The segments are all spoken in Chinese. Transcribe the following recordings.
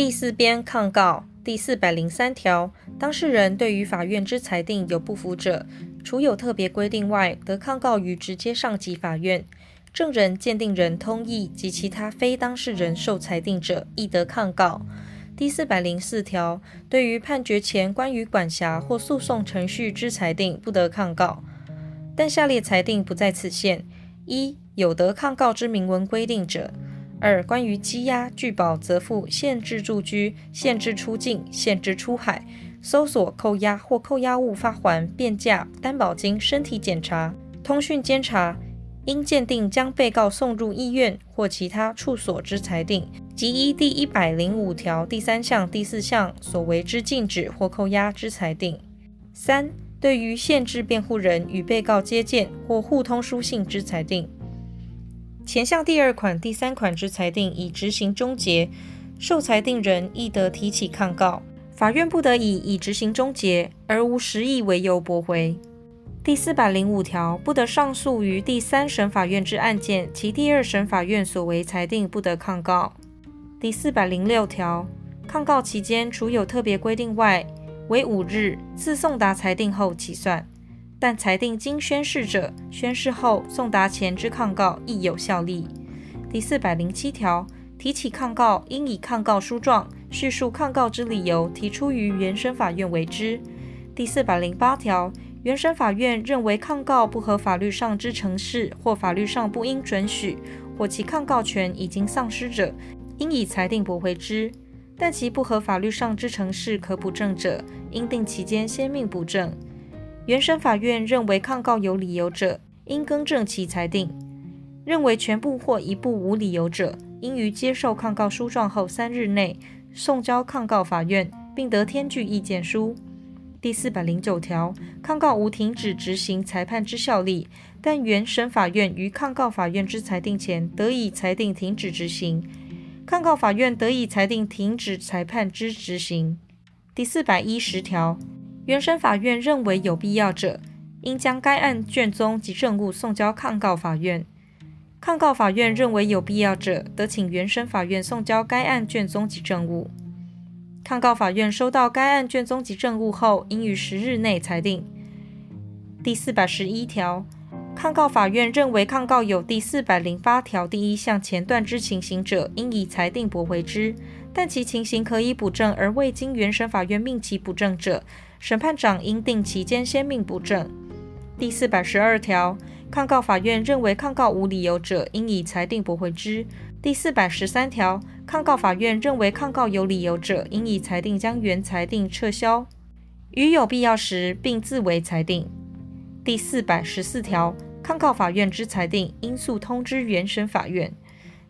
第四编抗告第四百零三条，当事人对于法院之裁定有不服者，除有特别规定外，得抗告于直接上级法院。证人、鉴定人通译及其他非当事人受裁定者，亦得抗告。第四百零四条，对于判决前关于管辖或诉讼程序之裁定，不得抗告。但下列裁定不在此限：一、有得抗告之明文规定者；二、关于羁押、拒保、责付、限制住居、限制出境、限制出海、搜索、扣押或扣押物发还、变价、担保金、身体检查、通讯监察。应鉴定将被告送入医院或其他处所之裁定，及依第一百零五条第三项、第四项所为之禁止或扣押之裁定。三、对于限制辩护人与被告接见或互通书信之裁定。前项第二款、第三款之裁定已执行终结，受裁定人亦得提起抗告，法院不得以已执行终结而无实意为由驳回。第四百零五条，不得上诉于第三审法院之案件，其第二审法院所为裁定，不得抗告。第四百零六条，抗告期间，除有特别规定外，为五日，自送达裁定后起算。但裁定经宣示者，宣示后送达前之抗告亦有效力。第四百零七条，提起抗告，应以抗告书状叙述抗告之理由，提出于原审法院为之。第四百零八条。原审法院认为抗告不合法律上之程式，或法律上不应准许，或其抗告权已经丧失者，应以裁定驳回之；但其不合法律上之程式可补正者，应定期间先命补正。原审法院认为抗告有理由者，应更正其裁定；认为全部或一部无理由者，应于接受抗告书状后三日内送交抗告法院，并得填具意见书。第四百零九条，抗告无停止执行裁判之效力，但原审法院于抗告法院之裁定前，得以裁定停止执行；抗告法院得以裁定停止裁判之执行。第四百一十条，原审法院认为有必要者，应将该案卷宗及证物送交抗告法院；抗告法院认为有必要者，得请原审法院送交该案卷宗及证物。抗告法院收到该案卷宗及证物后，应于十日内裁定。第四百十一条，抗告法院认为抗告有第四百零八条第一项前段之情形者，应以裁定驳回之；但其情形可以补正而未经原审法院命其补正者，审判长应定期间先命补正。第四百十二条，抗告法院认为抗告无理由者，应以裁定驳回之。第四百十三条，抗告法院认为抗告有理由者，应以裁定将原裁定撤销，于有必要时，并自为裁定。第四百十四条，抗告法院之裁定，应速通知原审法院。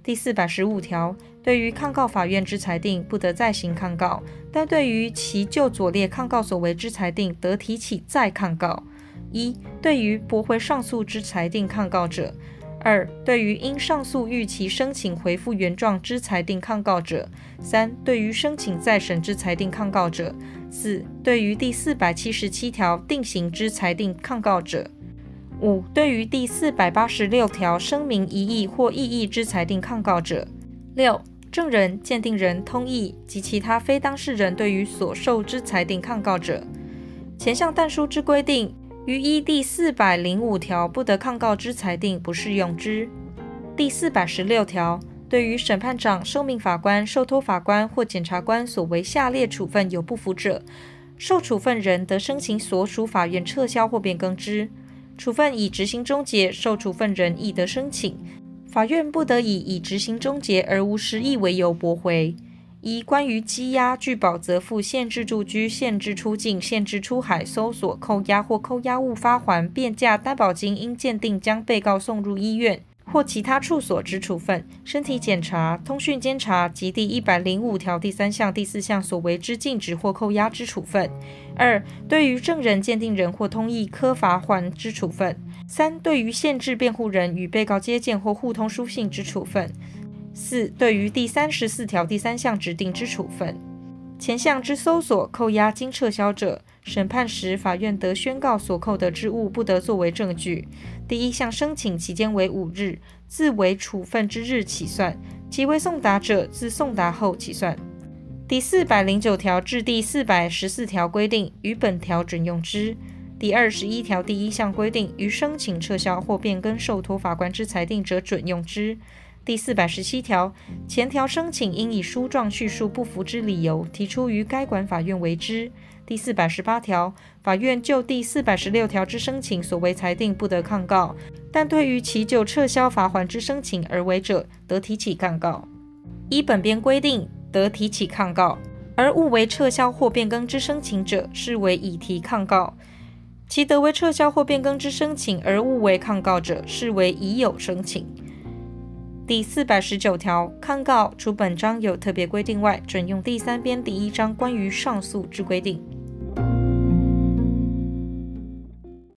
第四百十五条，对于抗告法院之裁定，不得再行抗告，但对于其就左列抗告所为之裁定，得提起再抗告。一、对于驳回上诉之裁定抗告者。二、对于因上诉逾期申请回复原状之裁定抗告者；三、对于申请再审之裁定抗告者；四、对于第四百七十七条定刑之裁定抗告者；五、对于第四百八十六条声明异议或异议之裁定抗告者；六、证人、鉴定人、通译及其他非当事人对于所受之裁定抗告者。前项但书之规定。于依第四百零五条不得抗告之裁定不适用之。第四百十六条，对于审判长、受命法官、受托法官或检察官所为下列处分有不服者，受处分人得申请所属法院撤销或变更之。处分已执行终结，受处分人亦得申请，法院不得以已执行终结而无实意为由驳回。一、关于羁押、拒保、责付、限制住居、限制出境、限制出海、搜索、扣押或扣押物发还、变价、担保金，应鉴定将被告送入医院或其他处所之处分；身体检查、通讯监察及第一百零五条第三项、第四项所为之禁止或扣押之处分。二、对于证人、鉴定人或通译科罚锾之处分。三、对于限制辩护人与被告接见或互通书信之处分。四、对于第三十四条第三项指定之处分，前项之搜索、扣押经撤销者，审判时法院得宣告所扣的之物不得作为证据。第一项申请期间为五日，自为处分之日起算；其为送达者，自送达后起算。第四百零九条至第四百十四条规定，于本条准用之。第二十一条第一项规定，于申请撤销或变更受托法官之裁定者准用之。第四百十七条，前条申请应以书状叙述不服之理由，提出于该管法院为之。第四百十八条，法院就第四百十六条之申请所为裁定不得抗告，但对于其就撤销罚锾之申请而为者，得提起抗告。依本编规定，得提起抗告，而误为撤销或变更之申请者，视为已提抗告。其得为撤销或变更之申请而误为抗告者，视为已有申请。第四百十九条，抗告除本章有特别规定外，准用第三编第一章关于上诉之规定。